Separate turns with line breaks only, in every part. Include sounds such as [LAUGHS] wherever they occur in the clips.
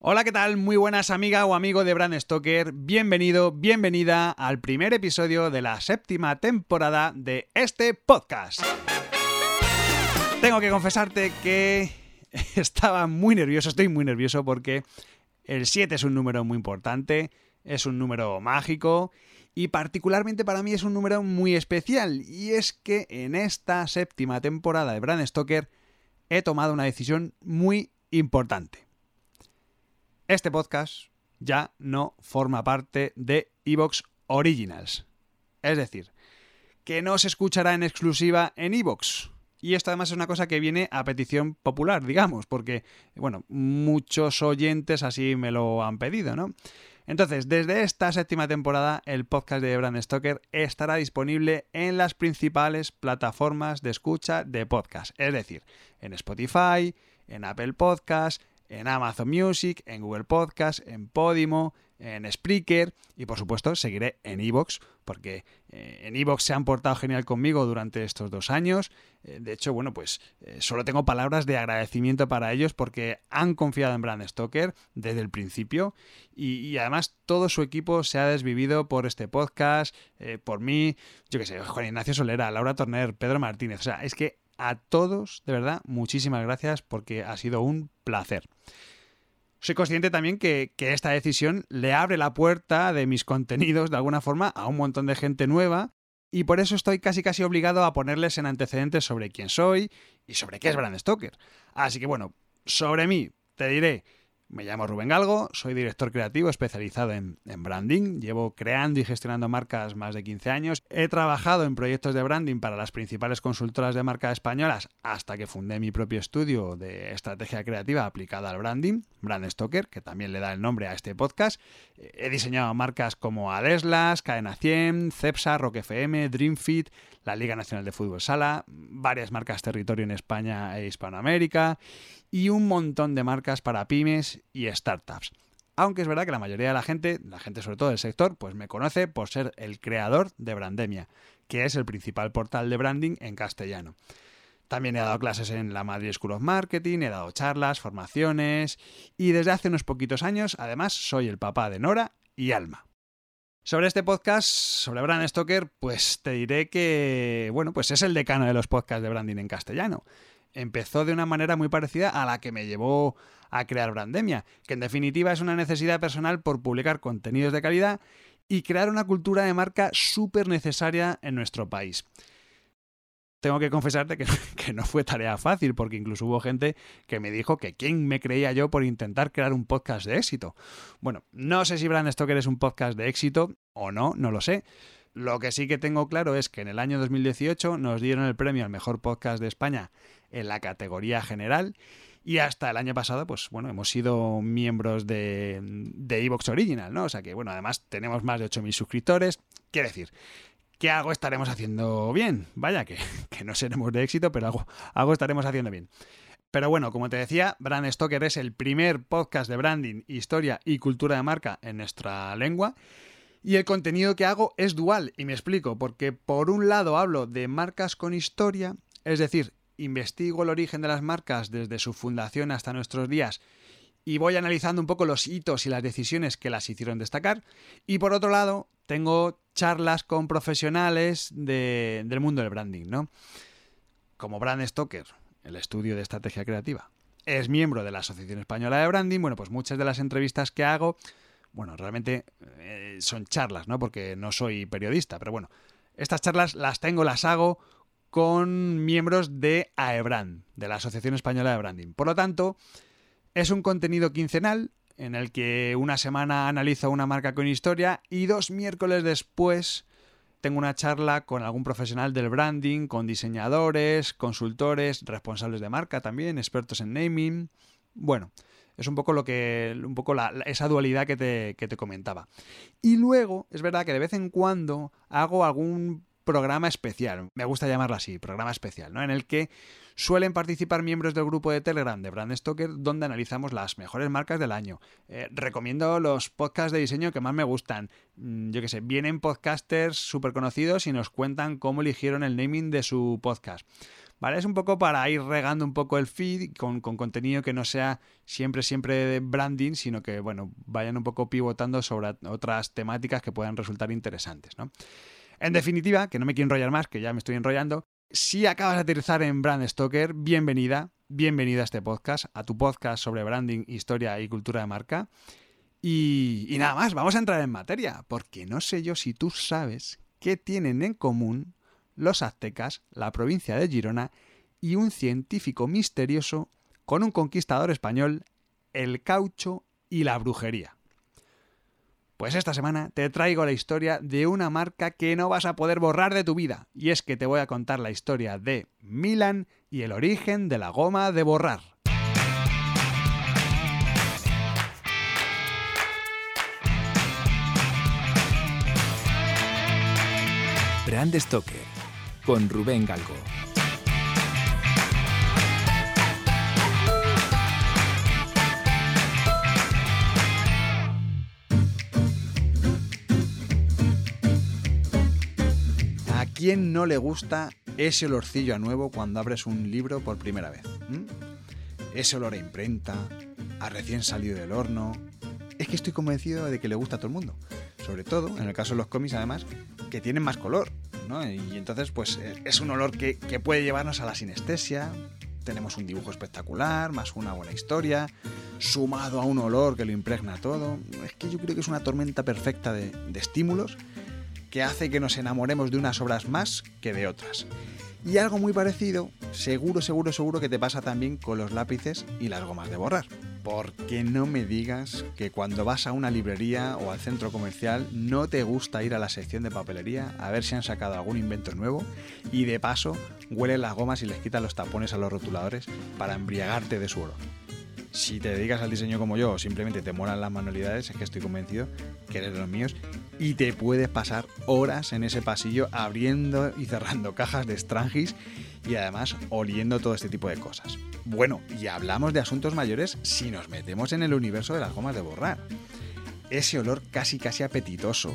Hola, ¿qué tal? Muy buenas amiga o amigo de Brand Stoker. Bienvenido, bienvenida al primer episodio de la séptima temporada de este podcast. Tengo que confesarte que [LAUGHS] estaba muy nervioso, estoy muy nervioso porque el 7 es un número muy importante, es un número mágico y particularmente para mí es un número muy especial y es que en esta séptima temporada de Brand Stoker he tomado una decisión muy importante este podcast ya no forma parte de Evox Originals. Es decir, que no se escuchará en exclusiva en Evox. Y esto además es una cosa que viene a petición popular, digamos, porque, bueno, muchos oyentes así me lo han pedido, ¿no? Entonces, desde esta séptima temporada, el podcast de Brand Stoker estará disponible en las principales plataformas de escucha de podcast, es decir, en Spotify, en Apple Podcast, en Amazon Music, en Google Podcast, en Podimo, en Spreaker y por supuesto seguiré en Evox porque eh, en Evox se han portado genial conmigo durante estos dos años. Eh, de hecho, bueno, pues eh, solo tengo palabras de agradecimiento para ellos porque han confiado en Brand Stoker desde el principio y, además todo su equipo se ha desvivido por este podcast, por mí, yo qué sé, Juan Ignacio Solera, Laura Torner, Pedro Martínez. O sea, es que a todos, de verdad, muchísimas gracias porque ha sido un placer. Soy consciente también que, esta decisión le abre la puerta de mis contenidos de alguna forma a un montón de gente nueva y por eso estoy casi casi obligado a ponerles en antecedentes sobre quién soy y sobre qué es Brand Stoker. Así que bueno, sobre mí te diré me llamo Rubén Galgo, soy director creativo especializado en, branding, llevo creando y gestionando marcas más de 15 años, he trabajado en proyectos de branding para las principales consultoras de marca españolas hasta que fundé mi propio estudio de estrategia creativa aplicada al branding, Brand Stoker, que también le da el nombre a este podcast. He diseñado marcas como Adeslas, Cadena 100, Cepsa, Rock FM, Dreamfit, la Liga Nacional de Fútbol Sala, varias marcas territorio en España e Hispanoamérica y un montón de marcas para pymes y startups. Aunque es verdad que la mayoría de la gente, la gente sobre todo del sector, pues me conoce por ser el creador de Brandemia, que es el principal portal de branding en castellano. También he dado clases en la Madrid School of Marketing, he dado charlas, formaciones y desde hace unos poquitos años además soy el papá de Nora y Alma. Sobre este podcast, sobre Brand Stoker, pues te diré que, bueno, pues es el decano de los podcasts de branding en castellano empezó de una manera muy parecida a la que me llevó a crear Brandemia, que en definitiva es una necesidad personal por publicar contenidos de calidad y crear una cultura de marca súper necesaria en nuestro país. Tengo que confesarte que, [LAUGHS] que, no fue tarea fácil, porque incluso hubo gente que me dijo que quién me creía yo por intentar crear un podcast de éxito. Bueno, no sé si Brand Stoker es un podcast de éxito o no, no lo sé. Lo que sí que tengo claro es que en el año 2018 nos dieron el premio al mejor podcast de España en la categoría general. Y hasta el año pasado, pues bueno, hemos sido miembros de, de Evox Original, ¿no? O sea que, bueno, además tenemos más de 8.000 suscriptores. Quiere decir, que algo estaremos haciendo bien. Vaya, que, [LAUGHS] que no seremos de éxito, pero algo, algo estaremos haciendo bien. Pero bueno, como te decía, Brand Stoker es el primer podcast de branding, historia y cultura de marca en nuestra lengua. Y el contenido que hago es dual, y me explico, porque por un lado hablo de marcas con historia, es decir, investigo el origen de las marcas desde su fundación hasta nuestros días y voy analizando un poco los hitos y las decisiones que las hicieron destacar. Y por otro lado, tengo charlas con profesionales del mundo del branding, ¿no? Como Brand Stoker, el estudio de estrategia creativa, es miembro de la Asociación Española de Branding, bueno, pues muchas de las entrevistas que hago, bueno, realmente eh, son charlas, ¿no? Porque no soy periodista, pero bueno, estas charlas las tengo, las hago con miembros de AEBRAND, de la Asociación Española de Branding. Por lo tanto, es un contenido quincenal en el que una semana analizo una marca con historia y dos miércoles después tengo una charla con algún profesional del branding, con diseñadores, consultores, responsables de marca también, expertos en naming. Bueno, es un poco lo que. un poco esa dualidad que te, que te comentaba. Y luego, es verdad que de vez en cuando hago algún programa especial, me gusta llamarlo así, programa especial, ¿no? En el que suelen participar miembros del grupo de Telegram de Brand Stoker, donde analizamos las mejores marcas del año. Eh, recomiendo los podcasts de diseño que más me gustan. Mm, yo qué sé, vienen podcasters súper conocidos y nos cuentan cómo eligieron el naming de su podcast. ¿vale? Es un poco para ir regando un poco el feed con, contenido que no sea siempre, siempre de branding, sino que, bueno, vayan un poco pivotando sobre otras temáticas que puedan resultar interesantes, ¿no? En definitiva, que no me quiero enrollar más, que ya me estoy enrollando, si acabas de aterrizar en Brand Stoker, bienvenida, bienvenida a este podcast, a tu podcast sobre branding, historia y cultura de marca. Y, y nada más, vamos a entrar en materia, porque no sé yo si tú sabes qué tienen en común los aztecas, la provincia de Girona y un científico misterioso con un conquistador español, el caucho y la brujería. Pues esta semana te traigo la historia de una marca que no vas a poder borrar de tu vida, y es que te voy a contar la historia de Milan y el origen de la goma de borrar.
Brand Stoker con Rubén Galgo.
Quién no le gusta ese olorcillo a nuevo cuando abres un libro por primera vez? Ese olor a imprenta, a recién salido del horno. Es que estoy convencido de que le gusta a todo el mundo. Sobre todo, en el caso de los cómics, además, que tienen más color. Y entonces, pues eh, es un olor que, puede llevarnos a la sinestesia. Tenemos un dibujo espectacular, más una buena historia, sumado a un olor que lo impregna todo. Es que yo creo que es una tormenta perfecta de, de estímulos que hace que nos enamoremos de unas obras más que de otras. Y algo muy parecido, seguro, seguro, seguro que te pasa también con los lápices y las gomas de borrar. Porque no me digas que cuando vas a una librería o al centro comercial no te gusta ir a la sección de papelería a ver si han sacado algún invento nuevo y de paso huelen las gomas y les quitan los tapones a los rotuladores para embriagarte de su olor. Si te dedicas al diseño como yo o simplemente te molan las manualidades, es que estoy convencido que eres de los míos y te puedes pasar horas en ese pasillo abriendo y cerrando cajas de Strangis y además oliendo todo este tipo de cosas. Bueno, y hablamos de asuntos mayores si nos metemos en el universo de las gomas de borrar. Ese olor casi casi apetitoso,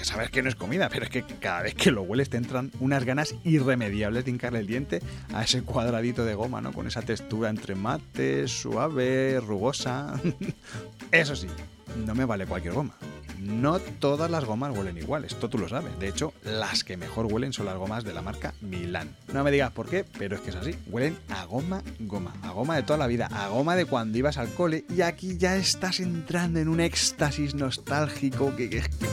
porque sabes que no es comida, pero es que cada vez que lo hueles te entran unas ganas irremediables de hincarle el diente a ese cuadradito de goma, ¿no? Con esa textura entre mate, suave, rugosa. [LAUGHS] Eso sí, no me vale cualquier goma. No todas las gomas huelen igual, esto tú lo sabes. De hecho, las que mejor huelen son las gomas de la marca Milan. No me digas por qué, pero es que es así. Huelen a goma, goma, a goma de toda la vida, a goma de cuando ibas al cole y aquí ya estás entrando en un éxtasis nostálgico que, es que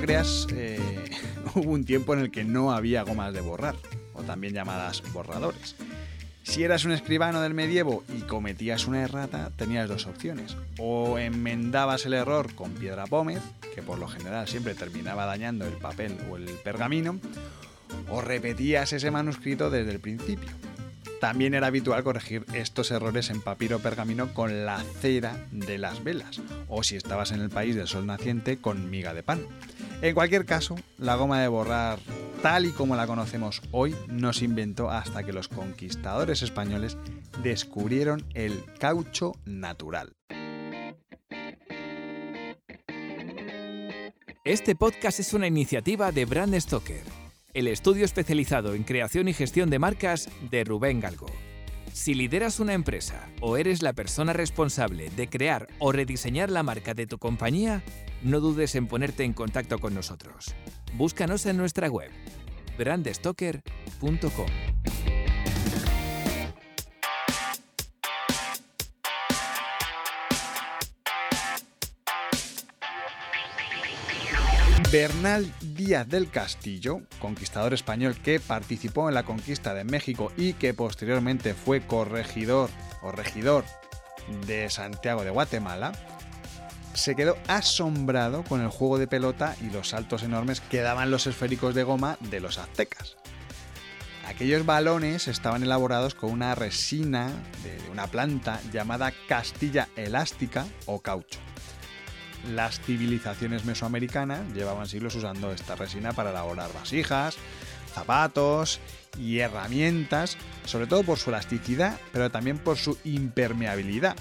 creas, eh, [LAUGHS] hubo un tiempo en el que no había gomas de borrar, o también llamadas borradores. Si eras un escribano del medievo y cometías una errata, tenías dos opciones. O enmendabas el error con piedra pómez, que por lo general siempre terminaba dañando el papel o el pergamino, o repetías ese manuscrito desde el principio. También era habitual corregir estos errores en papiro pergamino con la cera de las velas, o si estabas en el país del sol naciente, con miga de pan. En cualquier caso, la goma de borrar tal y como la conocemos hoy no se inventó hasta que los conquistadores españoles descubrieron el caucho natural.
Este podcast es una iniciativa de Brand Stoker, el estudio especializado en creación y gestión de marcas de Rubén Galgo. Si lideras una empresa o eres la persona responsable de crear o rediseñar la marca de tu compañía, no dudes en ponerte en contacto con nosotros. Búscanos en nuestra web brandstoker.com.
Bernal Díaz del Castillo, conquistador español que participó en la conquista de México y que posteriormente fue corregidor o regidor de Santiago de Guatemala, se quedó asombrado con el juego de pelota y los saltos enormes que daban los esféricos de goma de los aztecas. Aquellos balones estaban elaborados con una resina de una planta llamada castilla elástica o caucho. Las civilizaciones mesoamericanas llevaban siglos usando esta resina para elaborar vasijas, zapatos y herramientas, sobre todo por su elasticidad, pero también por su impermeabilidad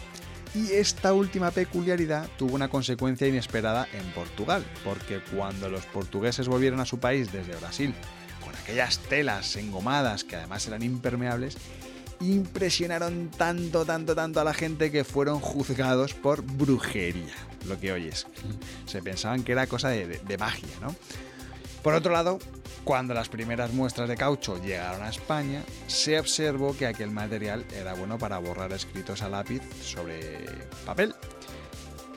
Y esta última peculiaridad tuvo una consecuencia inesperada en Portugal, porque cuando los portugueses volvieron a su país desde Brasil, con aquellas telas engomadas que además eran impermeables, impresionaron tanto, tanto, tanto a la gente que fueron juzgados por brujería, lo que oyes. [LAUGHS] Se pensaban que era cosa de, magia, ¿no? Por otro lado, cuando las primeras muestras de caucho llegaron a España, se observó que aquel material era bueno para borrar escritos a lápiz sobre papel.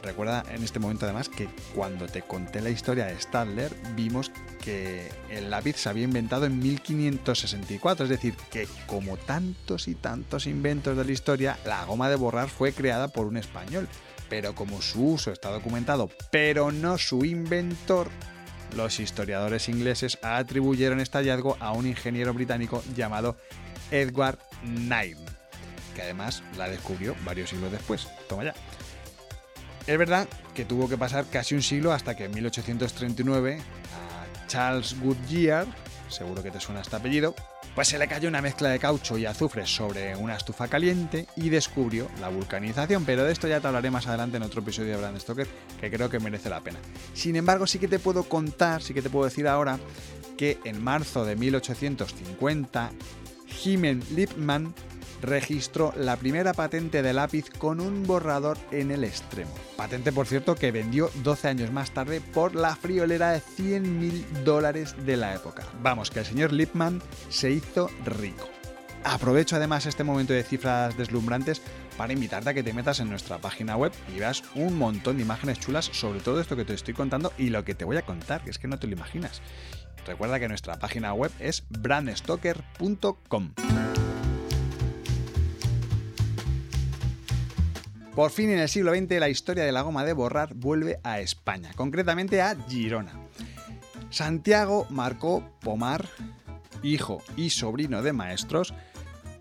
Recuerda en este momento además que cuando te conté la historia de Stadler vimos que el lápiz se había inventado en 1564, es decir, que como tantos y tantos inventos de la historia, la goma de borrar fue creada por un español, pero como su uso está documentado, pero no su inventor, los historiadores ingleses atribuyeron este hallazgo a un ingeniero británico llamado Edward Knight, que además la descubrió varios siglos después. Toma ya. Es verdad que tuvo que pasar casi un siglo hasta que en 1839 a Charles Goodyear, seguro que te suena este apellido, pues se le cayó una mezcla de caucho y azufre sobre una estufa caliente y descubrió la vulcanización, pero de esto ya te hablaré más adelante en otro episodio de Brand Stoker que creo que merece la pena. Sin embargo, sí que te puedo contar, sí que te puedo decir ahora que en marzo de 1850 Himen Lippmann registró la primera patente de lápiz con un borrador en el extremo. Patente, por cierto, que vendió 12 años más tarde por la friolera de 100 mil dólares de la época. Vamos, que el señor Lipman se hizo rico. Aprovecho además este momento de cifras deslumbrantes para invitarte a que te metas en nuestra página web y veas un montón de imágenes chulas sobre todo esto que te estoy contando y lo que te voy a contar, que es que no te lo imaginas. Recuerda que nuestra página web es brandstoker.com. Por fin en el siglo XX la historia de la goma de borrar vuelve a España, concretamente a Girona. Santiago Marcó Pomar, hijo y sobrino de maestros,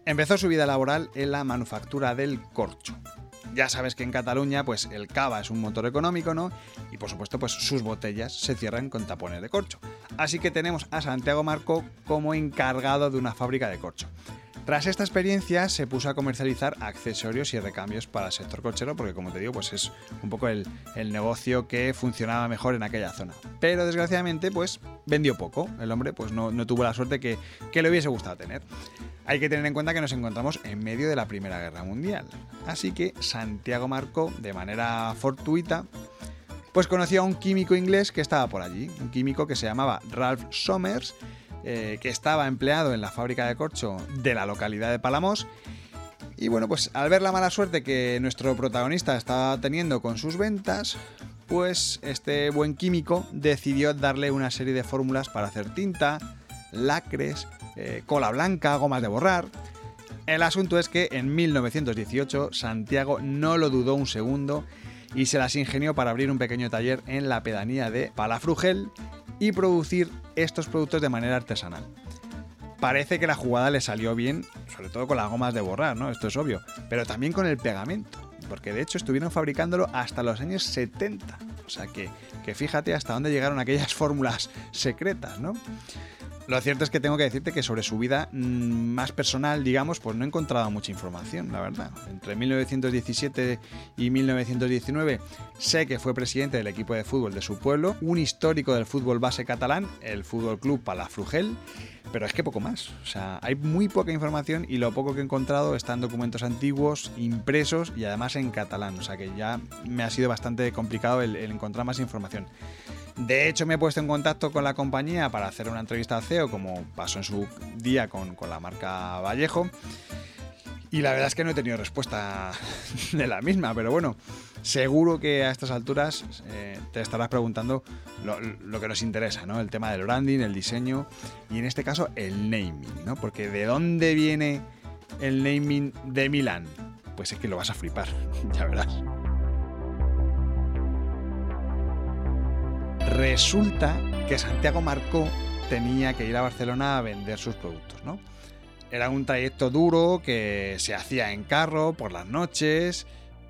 empezó su vida laboral en la manufactura del corcho. Ya sabes que en Cataluña pues el cava es un motor económico, ¿no? Y por supuesto pues sus botellas se cierran con tapones de corcho. Así que tenemos a Santiago Marcó como encargado de una fábrica de corcho. Tras esta experiencia se puso a comercializar accesorios y recambios para el sector cochero porque como te digo pues es un poco el, negocio que funcionaba mejor en aquella zona. Pero desgraciadamente pues vendió poco, el hombre pues no, tuvo la suerte que, que le hubiese gustado tener. Hay que tener en cuenta que nos encontramos en medio de la Primera Guerra Mundial. Así que Santiago marcó de manera fortuita pues conoció a un químico inglés que estaba por allí, un químico que se llamaba Ralph Somers eh, que estaba empleado en la fábrica de corcho de la localidad de Palamos. Y bueno, pues al ver la mala suerte que nuestro protagonista estaba teniendo con sus ventas, pues este buen químico decidió darle una serie de fórmulas para hacer tinta, lacres, eh, cola blanca, gomas de borrar. El asunto es que en 1918 Santiago no lo dudó un segundo y se las ingenió para abrir un pequeño taller en la pedanía de Palafrugel y producir estos productos de manera artesanal. Parece que la jugada le salió bien, sobre todo con las gomas de borrar, ¿no? Esto es obvio, pero también con el pegamento, porque de hecho estuvieron fabricándolo hasta los años 70. O sea que, que fíjate hasta dónde llegaron aquellas [LAUGHS] fórmulas secretas, ¿no? Lo cierto es que tengo que decirte que sobre su vida mm, más personal, digamos, pues no he encontrado mucha información, la verdad. Entre 1917 y 1919 sé que fue presidente del equipo de fútbol de su pueblo, un histórico del fútbol base catalán, el Fútbol Club Palafrugel, pero es que poco más. O sea, hay muy poca información y lo poco que he encontrado está en documentos antiguos, impresos y además en catalán. O sea que ya me ha sido bastante complicado el, el encontrar más información. De hecho, me he puesto en contacto con la compañía para hacer una entrevista al CEO, como pasó en su día con, la marca Vallejo. Y la verdad es que no he tenido respuesta [LAUGHS] de la misma, pero bueno, seguro que a estas alturas eh, te estarás preguntando lo, que nos interesa, ¿no? El tema del branding, el diseño y en este caso el naming, ¿no? Porque ¿de dónde viene el naming de Milán? Pues es que lo vas a flipar, [LAUGHS] ya verás. Resulta que Santiago Marcó tenía que ir a Barcelona a vender sus productos, ¿no? Era un trayecto duro que se hacía en carro por las noches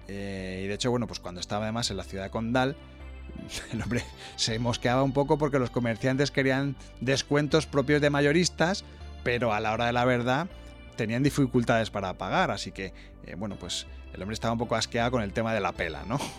eh, y de hecho, bueno, pues cuando estaba además en la ciudad de Condal, [LAUGHS] el hombre se mosqueaba un poco porque los comerciantes querían descuentos propios de mayoristas, pero a la hora de la verdad tenían dificultades para pagar, así que, eh, bueno, pues el hombre estaba un poco asqueado con el tema de la pela, ¿no? [LAUGHS]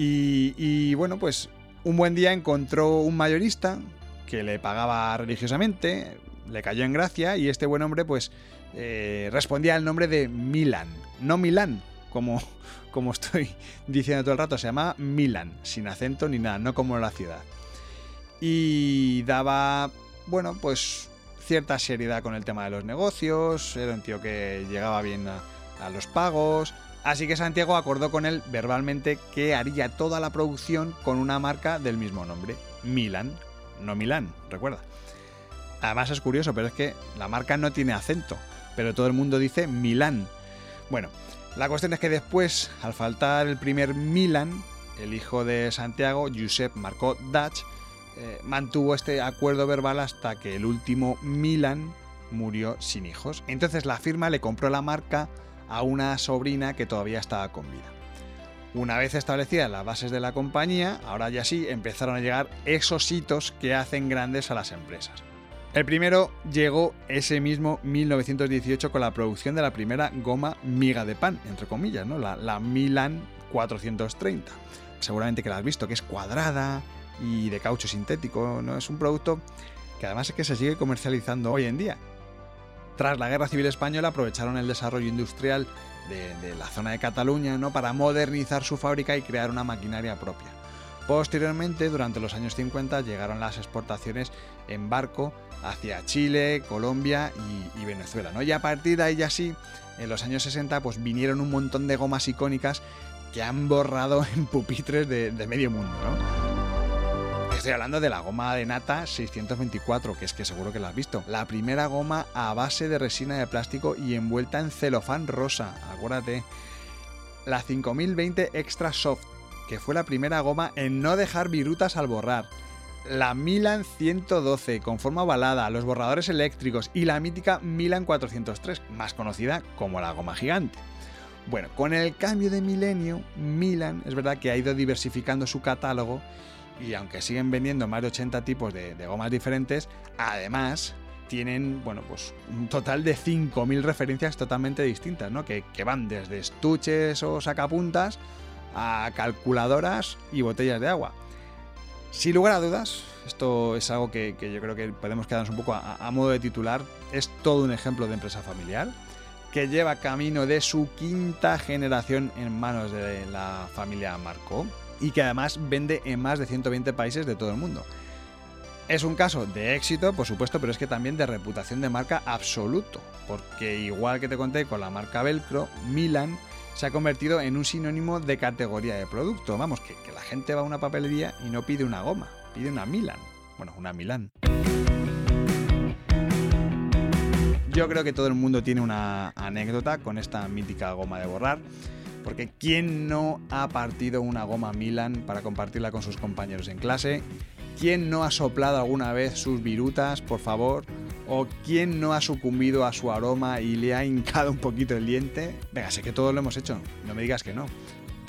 Y, bueno, pues un buen día encontró un mayorista que le pagaba religiosamente, le cayó en gracia y este buen hombre pues eh, respondía al nombre de Milan, no Milán, como, [LAUGHS] como estoy [LAUGHS] diciendo todo el rato, se llama Milan, sin acento ni nada, no como la ciudad. Y daba, bueno, pues cierta seriedad con el tema de los negocios, era un tío que llegaba bien a, los pagos, así que Santiago acordó con él verbalmente que haría toda la producción con una marca del mismo nombre, Milan, no Milán, recuerda. Además es curioso, pero es que la marca no tiene acento, pero todo el mundo dice Milán. Bueno, la cuestión es que después, al faltar el primer Milan, el hijo de Santiago, Josep Marcó Dutch, eh, mantuvo este acuerdo verbal hasta que el último Milan murió sin hijos. Entonces la firma le compró la marca a una sobrina que todavía estaba con vida. Una vez establecidas las bases de la compañía, ahora ya sí empezaron a llegar esos hitos que hacen grandes a las empresas. El primero llegó ese mismo 1918 con la producción de la primera goma miga de pan, entre comillas, ¿no? la, la Milan 430. Seguramente que la has visto, que es cuadrada, y de caucho sintético. ¿no? Es un producto que además es que se sigue comercializando hoy en día. Tras la Guerra Civil Española aprovecharon el desarrollo industrial de, la zona de Cataluña ¿no? para modernizar su fábrica y crear una maquinaria propia. Posteriormente, durante los años 50, llegaron las exportaciones en barco hacia Chile, Colombia y, Venezuela. ¿no? Y a partir de ahí ya en los años 60, pues vinieron un montón de gomas icónicas que han borrado en pupitres de, de medio mundo. ¿no? Estoy hablando de la goma de nata 624, que es que seguro que la has visto. La primera goma a base de resina de plástico y envuelta en celofán rosa, acuérdate. La 5020 Extra Soft, que fue la primera goma en no dejar virutas al borrar. La Milan 112 con forma ovalada, los borradores eléctricos y la mítica Milan 403, más conocida como la goma gigante. Bueno, con el cambio de milenio, Milan es verdad que ha ido diversificando su catálogo y aunque siguen vendiendo más de 80 tipos de, gomas diferentes, además tienen, bueno, pues un total de 5.000 referencias totalmente distintas, ¿no? Que, van desde estuches o sacapuntas a calculadoras y botellas de agua. Sin lugar a dudas, esto es algo que, yo creo que podemos quedarnos un poco a, modo de titular, es todo un ejemplo de empresa familiar que lleva camino de su quinta generación en manos de la familia Marco y que además vende en más de 120 países de todo el mundo. Es un caso de éxito, por supuesto, pero es que también de reputación de marca absoluto, porque igual que te conté con la marca Velcro, Milan se ha convertido en un sinónimo de categoría de producto. Vamos, que, la gente va a una papelería y no pide una goma, pide una Milan. Bueno, una Milan. Yo creo que todo el mundo tiene una anécdota con esta mítica goma de borrar. Porque ¿quién no ha partido una goma Milan para compartirla con sus compañeros en clase? ¿Quién no ha soplado alguna vez sus virutas, por favor? ¿O quién no ha sucumbido a su aroma y le ha hincado un poquito el diente? Venga, sé que todos lo hemos hecho, no me digas que no.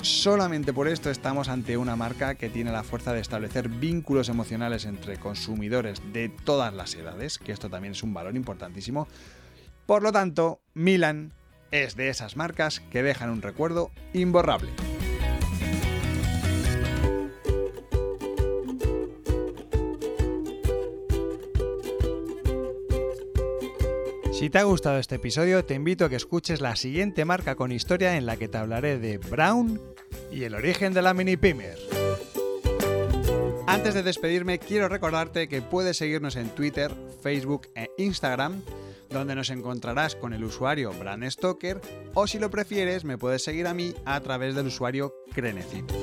Solamente por esto estamos ante una marca que tiene la fuerza de establecer vínculos emocionales entre consumidores de todas las edades, que esto también es un valor importantísimo. Por lo tanto, Milan es de esas marcas que dejan un recuerdo imborrable. Si te ha gustado este episodio, te invito a que escuches la siguiente marca con historia en la que te hablaré de Brown y el origen de la mini pimer. Antes de despedirme, quiero recordarte que puedes seguirnos en Twitter, Facebook e Instagram donde nos encontrarás con el usuario Brand Stoker o si lo prefieres me puedes seguir a mí a través del usuario Crenecito.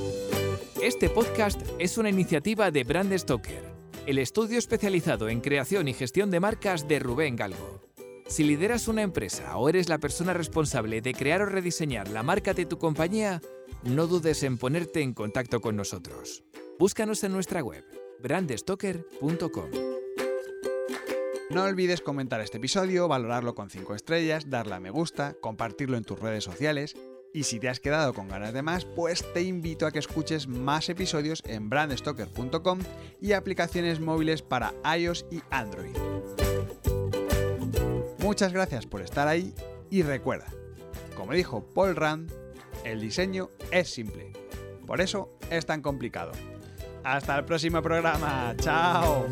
Este podcast es una iniciativa de Brand Stoker, el estudio especializado en creación y gestión de marcas de Rubén Galgo. Si lideras una empresa o eres la persona responsable de crear o rediseñar la marca de tu compañía, no dudes en ponerte en contacto con nosotros. Búscanos en nuestra web brandstoker.com.
No olvides comentar este episodio, valorarlo con 5 estrellas, darle a me gusta, compartirlo en tus redes sociales y si te has quedado con ganas de más, pues te invito a que escuches más episodios en brandstoker.com y aplicaciones móviles para iOS y Android. Muchas gracias por estar ahí y recuerda, como dijo Paul Rand, el diseño es simple. Por eso es tan complicado. Hasta el próximo programa. Chao.